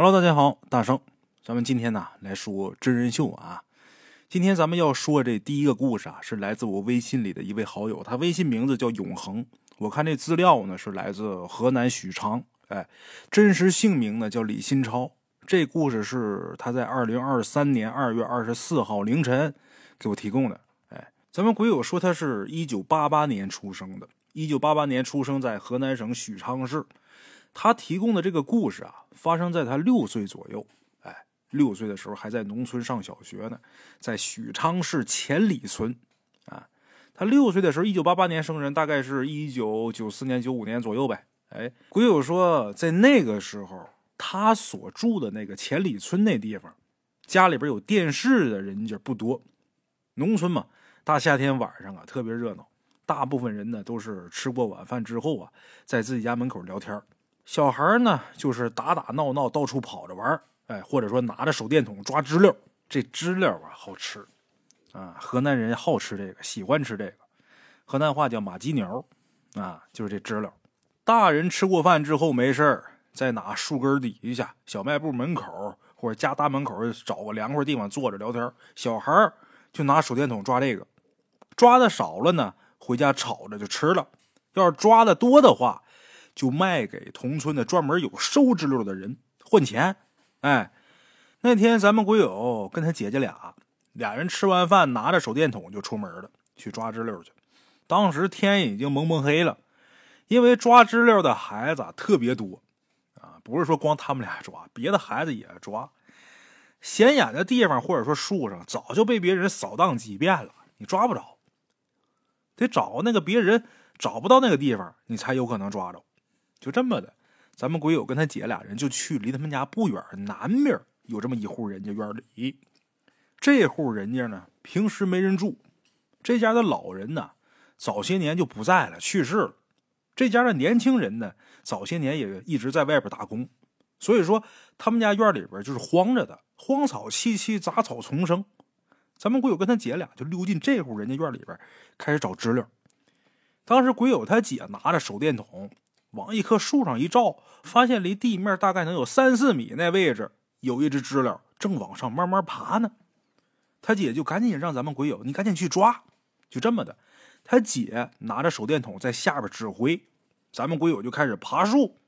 Hello，大家好，大圣，咱们今天呢来说真人秀啊。今天咱们要说这第一个故事啊，是来自我微信里的一位好友，他微信名字叫永恒。我看这资料呢是来自河南许昌，哎，真实姓名呢叫李新超。这故事是他在二零二三年二月二十四号凌晨给我提供的。哎，咱们鬼友说他是一九八八年出生的，一九八八年出生在河南省许昌市。他提供的这个故事啊，发生在他六岁左右。哎，六岁的时候还在农村上小学呢，在许昌市前里村。啊，他六岁的时候，一九八八年生人，大概是一九九四年、九五年左右呗。哎，鬼友说，在那个时候，他所住的那个前里村那地方，家里边有电视的人家不多。农村嘛，大夏天晚上啊，特别热闹。大部分人呢，都是吃过晚饭之后啊，在自己家门口聊天小孩呢，就是打打闹闹，到处跑着玩哎，或者说拿着手电筒抓知了。这知了啊，好吃啊！河南人好吃这个，喜欢吃这个。河南话叫马鸡鸟啊，就是这知了。大人吃过饭之后没事在哪树根底下、小卖部门口或者家大门口找个凉快地方坐着聊天。小孩就拿手电筒抓这个，抓的少了呢，回家炒着就吃了。要是抓的多的话，就卖给同村的专门有收知溜的人换钱。哎，那天咱们鬼友跟他姐姐俩，俩人吃完饭拿着手电筒就出门了，去抓知溜去。当时天已经蒙蒙黑了，因为抓知溜的孩子特别多啊，不是说光他们俩抓，别的孩子也抓。显眼的地方或者说树上早就被别人扫荡几遍了，你抓不着，得找那个别人找不到那个地方，你才有可能抓着。就这么的，咱们鬼友跟他姐俩人就去离他们家不远南边有这么一户人家院里。这户人家呢，平时没人住，这家的老人呢，早些年就不在了，去世了。这家的年轻人呢，早些年也一直在外边打工，所以说他们家院里边就是荒着的，荒草萋萋，杂草丛生。咱们鬼友跟他姐俩就溜进这户人家院里边，开始找知了。当时鬼友他姐拿着手电筒。往一棵树上一照，发现离地面大概能有三四米那位置，有一只知了正往上慢慢爬呢。他姐就赶紧让咱们鬼友，你赶紧去抓。就这么的，他姐拿着手电筒在下边指挥，咱们鬼友就开始爬树。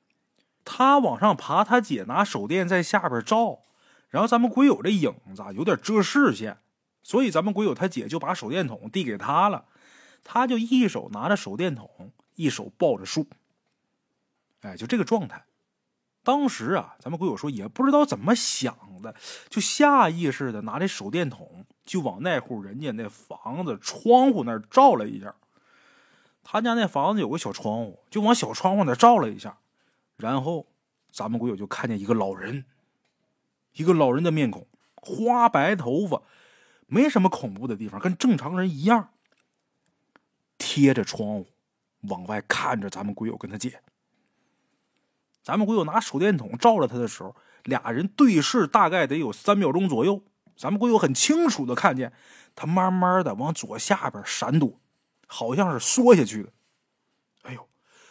他往上爬，他姐拿手电在下边照，然后咱们鬼友这影子有点遮视线，所以咱们鬼友他姐就把手电筒递给他了，他就一手拿着手电筒，一手抱着树。哎，就这个状态。当时啊，咱们鬼友说也不知道怎么想的，就下意识的拿这手电筒就往那户人家那房子窗户那照了一下。他家那房子有个小窗户，就往小窗户那照了一下。然后，咱们鬼友就看见一个老人，一个老人的面孔，花白头发，没什么恐怖的地方，跟正常人一样，贴着窗户往外看着咱们鬼友跟他姐。咱们鬼友拿手电筒照着他的时候，俩人对视，大概得有三秒钟左右。咱们鬼友很清楚的看见他慢慢的往左下边闪躲，好像是缩下去的。哎呦，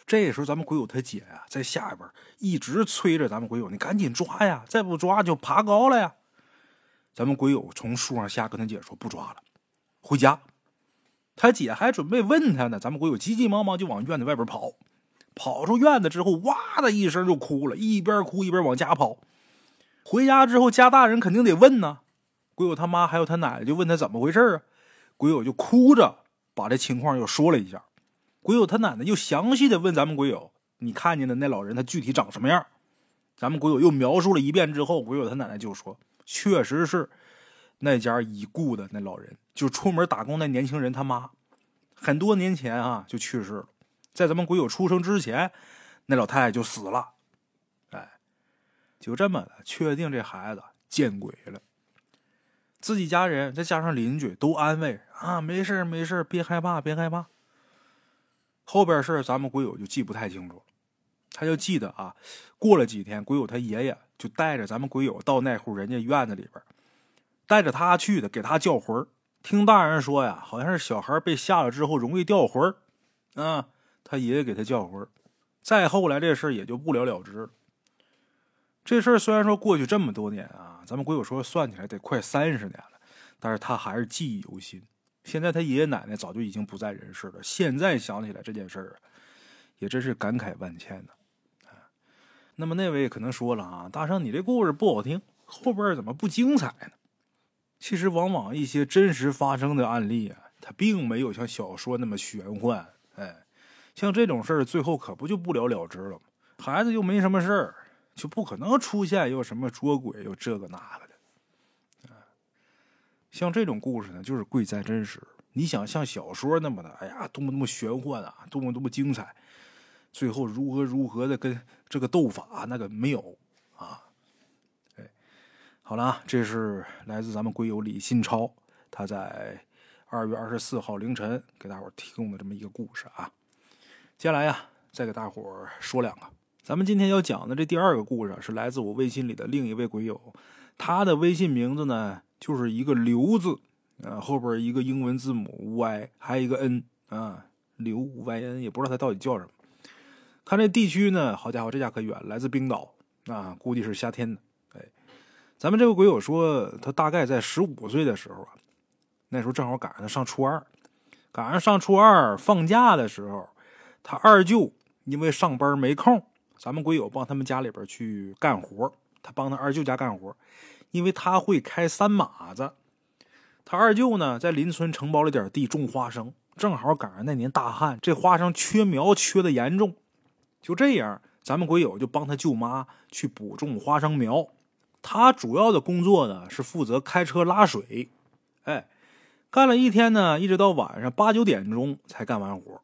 这时候咱们鬼友他姐呀，在下边一直催着咱们鬼友：“你赶紧抓呀，再不抓就爬高了呀！”咱们鬼友从树上下，跟他姐说：“不抓了，回家。”他姐还准备问他呢，咱们鬼友急急忙忙就往院子外边跑。跑出院子之后，哇的一声就哭了，一边哭一边往家跑。回家之后，家大人肯定得问呢。鬼友他妈还有他奶奶就问他怎么回事啊？鬼友就哭着把这情况又说了一下。鬼友他奶奶又详细的问咱们鬼友：“你看见的那老人他具体长什么样？”咱们鬼友又描述了一遍之后，鬼友他奶奶就说：“确实是那家已故的那老人，就出门打工那年轻人他妈，很多年前啊就去世了。”在咱们鬼友出生之前，那老太太就死了。哎，就这么的，确定这孩子见鬼了。自己家人再加上邻居都安慰啊，没事没事别害怕，别害怕。后边事咱们鬼友就记不太清楚了。他就记得啊，过了几天，鬼友他爷爷就带着咱们鬼友到那户人家院子里边，带着他去的，给他叫魂听大人说呀，好像是小孩被吓了之后容易掉魂儿，啊。他爷爷给他叫魂再后来这事也就不了了之了。这事儿虽然说过去这么多年啊，咱们鬼友说算起来得快三十年了，但是他还是记忆犹新。现在他爷爷奶奶早就已经不在人世了，现在想起来这件事儿啊，也真是感慨万千呢。那么那位可能说了啊，大圣你这故事不好听，后边怎么不精彩呢？其实往往一些真实发生的案例啊，它并没有像小说那么玄幻。哎，像这种事儿，最后可不就不了了之了吗？孩子又没什么事儿，就不可能出现又什么捉鬼又这个那个的。像这种故事呢，就是贵在真实。你想像小说那么的，哎呀，多么多么玄幻啊，多么多么精彩，最后如何如何的跟这个斗法，那个没有啊。哎，好了啊，这是来自咱们龟友李新超，他在二月二十四号凌晨给大伙提供的这么一个故事啊。接下来呀，再给大伙儿说两个。咱们今天要讲的这第二个故事是来自我微信里的另一位鬼友，他的微信名字呢就是一个刘字，呃，后边一个英文字母 Y，还有一个 N 啊，刘 Y N，也不知道他到底叫什么。看这地区呢，好家伙，这家可远，来自冰岛啊，估计是夏天的。哎，咱们这位鬼友说，他大概在十五岁的时候啊，那时候正好赶上他上初二，赶上上初二放假的时候，他二舅因为上班没空。咱们鬼友帮他们家里边去干活，他帮他二舅家干活，因为他会开三马子。他二舅呢，在邻村承包了点地种花生，正好赶上那年大旱，这花生缺苗缺的严重。就这样，咱们鬼友就帮他舅妈去补种花生苗。他主要的工作呢是负责开车拉水。哎，干了一天呢，一直到晚上八九点钟才干完活。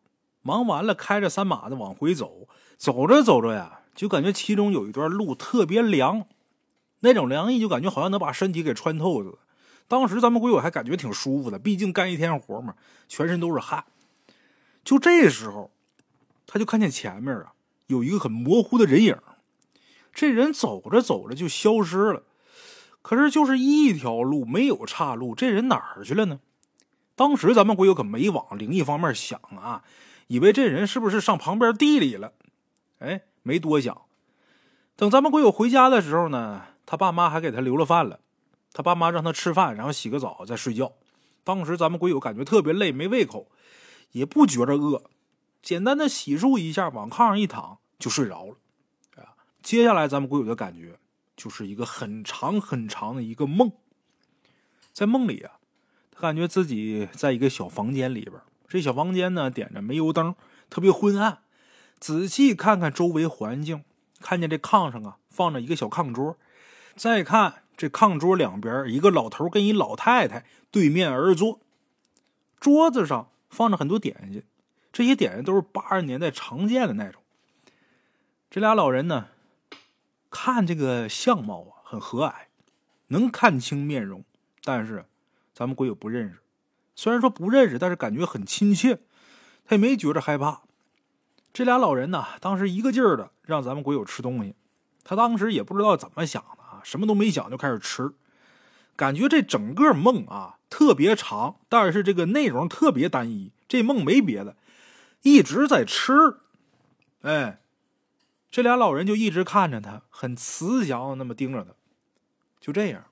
忙完了，开着三马子往回走。走着走着呀，就感觉其中有一段路特别凉，那种凉意就感觉好像能把身体给穿透似的。当时咱们鬼友还感觉挺舒服的，毕竟干一天活嘛，全身都是汗。就这时候，他就看见前面啊有一个很模糊的人影，这人走着走着就消失了。可是就是一条路，没有岔路，这人哪儿去了呢？当时咱们鬼友可没往灵异方面想啊，以为这人是不是上旁边地里了。哎，没多想。等咱们鬼友回家的时候呢，他爸妈还给他留了饭了。他爸妈让他吃饭，然后洗个澡再睡觉。当时咱们鬼友感觉特别累，没胃口，也不觉着饿，简单的洗漱一下，往炕上一躺就睡着了。接下来咱们鬼友的感觉就是一个很长很长的一个梦。在梦里啊，他感觉自己在一个小房间里边，这小房间呢点着煤油灯，特别昏暗。仔细看看周围环境，看见这炕上啊放着一个小炕桌，再看这炕桌两边一个老头跟一老太太对面而坐，桌子上放着很多点心，这些点心都是八十年代常见的那种。这俩老人呢，看这个相貌啊很和蔼，能看清面容，但是咱们鬼友不认识。虽然说不认识，但是感觉很亲切，他也没觉着害怕。这俩老人呢，当时一个劲儿的让咱们鬼友吃东西，他当时也不知道怎么想的啊，什么都没想就开始吃，感觉这整个梦啊特别长，但是这个内容特别单一，这梦没别的，一直在吃。哎，这俩老人就一直看着他，很慈祥的那么盯着他。就这样，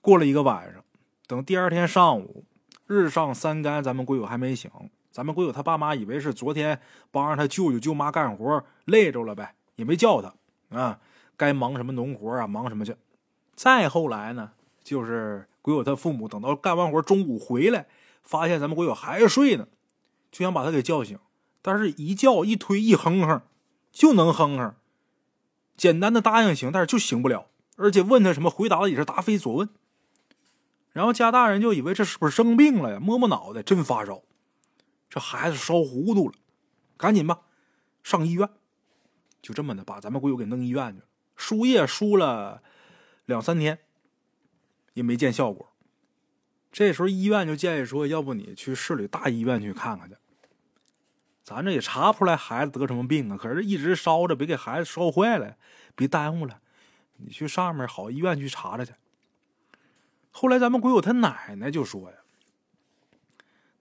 过了一个晚上，等第二天上午，日上三竿，咱们鬼友还没醒。咱们鬼友他爸妈以为是昨天帮着他舅舅舅妈干活累着了呗，也没叫他啊，该忙什么农活啊，忙什么去。再后来呢，就是鬼友他父母等到干完活中午回来，发现咱们鬼友还睡呢，就想把他给叫醒，但是一叫一推一哼哼，就能哼哼。简单的答应行，但是就醒不了，而且问他什么回答的也是答非所问。然后家大人就以为这是不是生病了呀？摸摸脑袋，真发烧。这孩子烧糊涂了，赶紧吧，上医院。就这么的，把咱们鬼友给弄医院去了。输液输了两三天，也没见效果。这时候医院就建议说，要不你去市里大医院去看看去。咱这也查不出来孩子得什么病啊，可是一直烧着，别给孩子烧坏了，别耽误了。你去上面好医院去查查去。后来咱们鬼友他奶奶就说呀。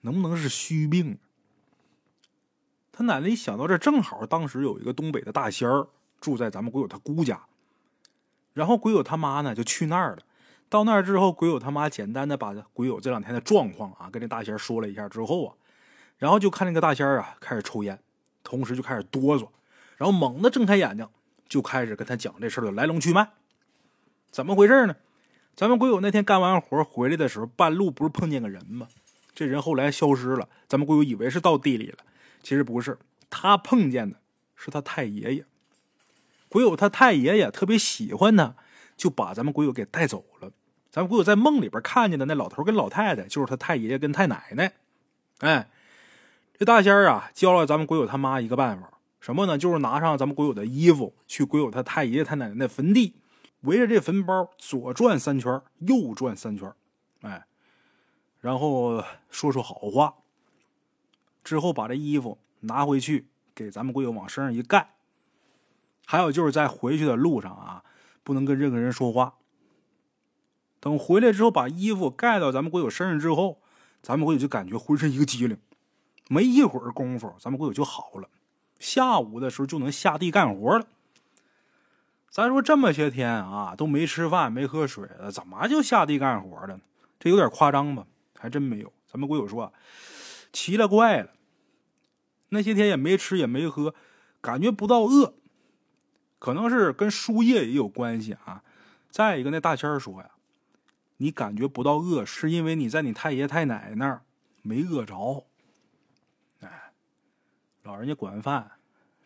能不能是虚病？他奶奶一想到这，正好当时有一个东北的大仙儿住在咱们鬼友他姑家，然后鬼友他妈呢就去那儿了。到那儿之后，鬼友他妈简单的把鬼友这两天的状况啊跟这大仙说了一下之后啊，然后就看那个大仙啊开始抽烟，同时就开始哆嗦，然后猛地睁开眼睛，就开始跟他讲这事的来龙去脉。怎么回事呢？咱们鬼友那天干完活回来的时候，半路不是碰见个人吗？这人后来消失了，咱们鬼友以为是到地里了，其实不是，他碰见的是他太爷爷。鬼友他太爷爷特别喜欢他，就把咱们鬼友给带走了。咱们鬼友在梦里边看见的那老头跟老太太，就是他太爷爷跟太奶奶。哎，这大仙啊，教了咱们鬼友他妈一个办法，什么呢？就是拿上咱们鬼友的衣服，去鬼友他太爷爷太奶奶那坟地，围着这坟包左转三圈，右转三圈，哎，然后说说好话。之后把这衣服拿回去，给咱们鬼友往身上一盖。还有就是在回去的路上啊，不能跟任何人说话。等回来之后，把衣服盖到咱们鬼友身上之后，咱们鬼友就感觉浑身一个机灵，没一会儿功夫，咱们鬼友就好了。下午的时候就能下地干活了。咱说这么些天啊，都没吃饭、没喝水了，怎么就下地干活了？这有点夸张吧？还真没有。咱们鬼友说，奇了怪了，那些天也没吃也没喝，感觉不到饿，可能是跟输液也有关系啊。再一个，那大仙说呀。你感觉不到饿，是因为你在你太爷太奶奶那儿没饿着。哎，老人家管饭，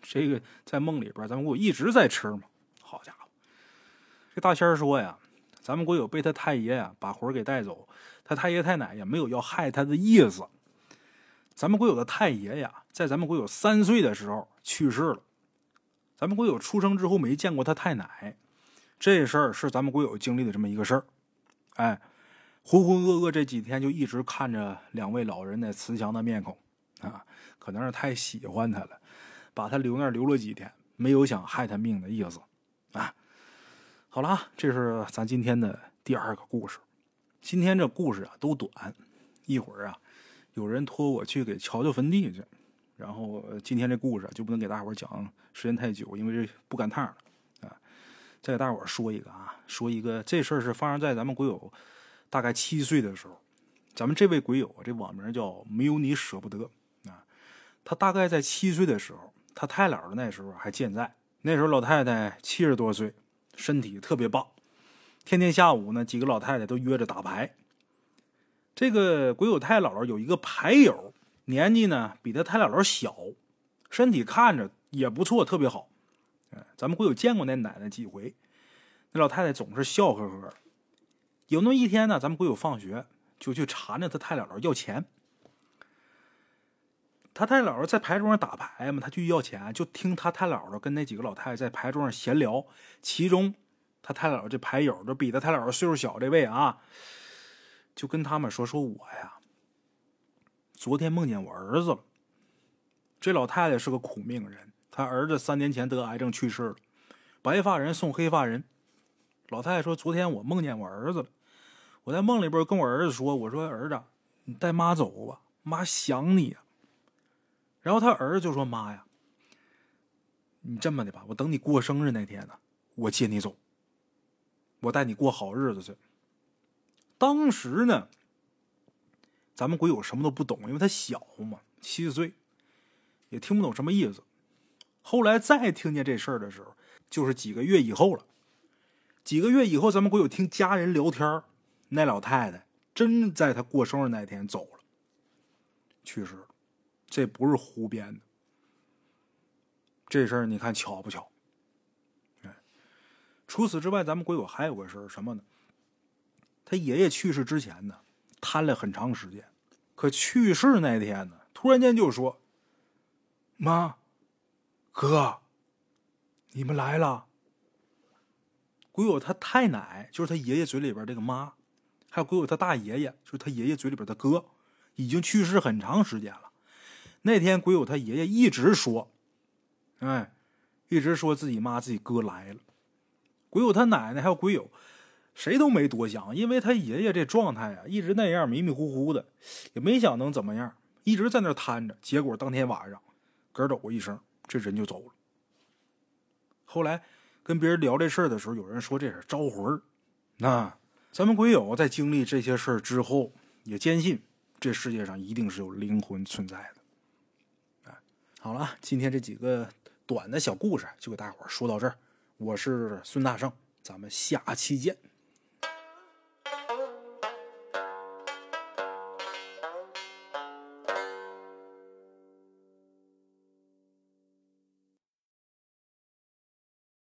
这个在梦里边，咱们国友一直在吃嘛。好家伙，这大仙儿说呀，咱们国友被他太爷呀把魂给带走，他太爷太奶也没有要害他的意思。咱们国友的太爷呀，在咱们国友三岁的时候去世了。咱们国友出生之后没见过他太奶，这事儿是咱们国友经历的这么一个事儿。哎，浑浑噩噩这几天就一直看着两位老人那慈祥的面孔，啊，可能是太喜欢他了，把他留那儿留了几天，没有想害他命的意思，啊，好了啊，这是咱今天的第二个故事。今天这故事啊都短，一会儿啊有人托我去给瞧瞧坟地去，然后今天这故事就不能给大伙讲时间太久，因为这不赶趟了啊。再给大伙说一个啊，说一个这事儿是发生在咱们鬼友大概七岁的时候。咱们这位鬼友，这网名叫没有你舍不得啊。他大概在七岁的时候，他太姥的那时候还健在。那时候老太太七十多岁，身体特别棒，天天下午呢，几个老太太都约着打牌。这个鬼友太姥姥有一个牌友，年纪呢比他太姥姥小，身体看着也不错，特别好。咱们会有见过那奶奶几回，那老太太总是笑呵呵。有那么一天呢，咱们会有放学就去缠着他太姥姥要钱。他太姥姥在牌桌上打牌嘛，他去要钱，就听他太姥姥跟那几个老太太在牌桌上闲聊。其中，他太姥姥这牌友就比他太姥姥岁数小这位啊，就跟他们说：“说我呀，昨天梦见我儿子了。”这老太太是个苦命人。她儿子三年前得癌症去世了，白发人送黑发人。老太太说：“昨天我梦见我儿子了，我在梦里边跟我儿子说，我说儿子，你带妈走吧，妈想你呀。”然后他儿子就说：“妈呀，你这么的吧，我等你过生日那天呢，我接你走，我带你过好日子去。”当时呢，咱们鬼友什么都不懂，因为他小嘛，七岁，也听不懂什么意思。后来再听见这事儿的时候，就是几个月以后了。几个月以后，咱们鬼友听家人聊天那老太太真在他过生日那天走了，去世了。这不是胡编的。这事儿你看巧不巧？哎，除此之外，咱们鬼友还有个事儿什么呢？他爷爷去世之前呢，瘫了很长时间，可去世那天呢，突然间就说：“妈。”哥，你们来了。鬼友他太奶就是他爷爷嘴里边这个妈，还有鬼友他大爷爷就是他爷爷嘴里边的哥，已经去世很长时间了。那天鬼友他爷爷一直说，哎，一直说自己妈自己哥来了。鬼友他奶奶还有鬼友，谁都没多想，因为他爷爷这状态啊，一直那样迷迷糊糊的，也没想能怎么样，一直在那瘫着。结果当天晚上，咯抖一声。这人就走了。后来跟别人聊这事儿的时候，有人说这是招魂儿。那咱们鬼友在经历这些事儿之后，也坚信这世界上一定是有灵魂存在的。好了，今天这几个短的小故事就给大伙儿说到这儿。我是孙大圣，咱们下期见。